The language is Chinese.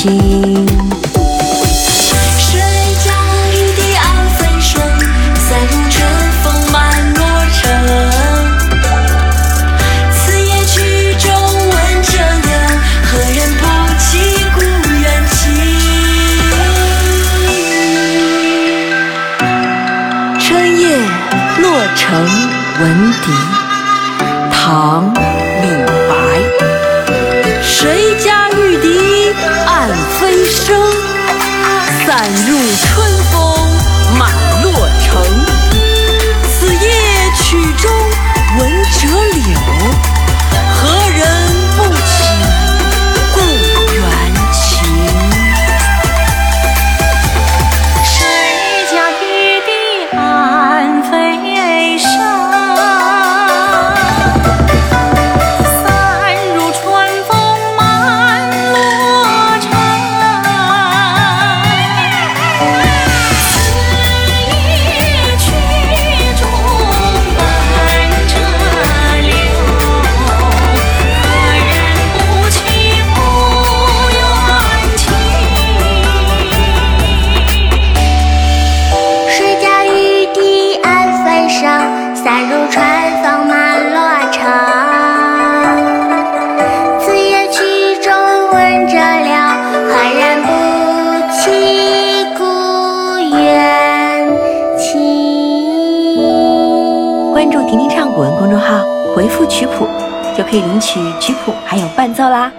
听谁家玉笛暗飞声散入春风满洛城此夜曲中闻折柳何人不起故园情春夜洛城闻笛唐李白谁家声散入春风。关注婷婷唱古文公众号回复曲谱就可以领取曲谱还有伴奏啦。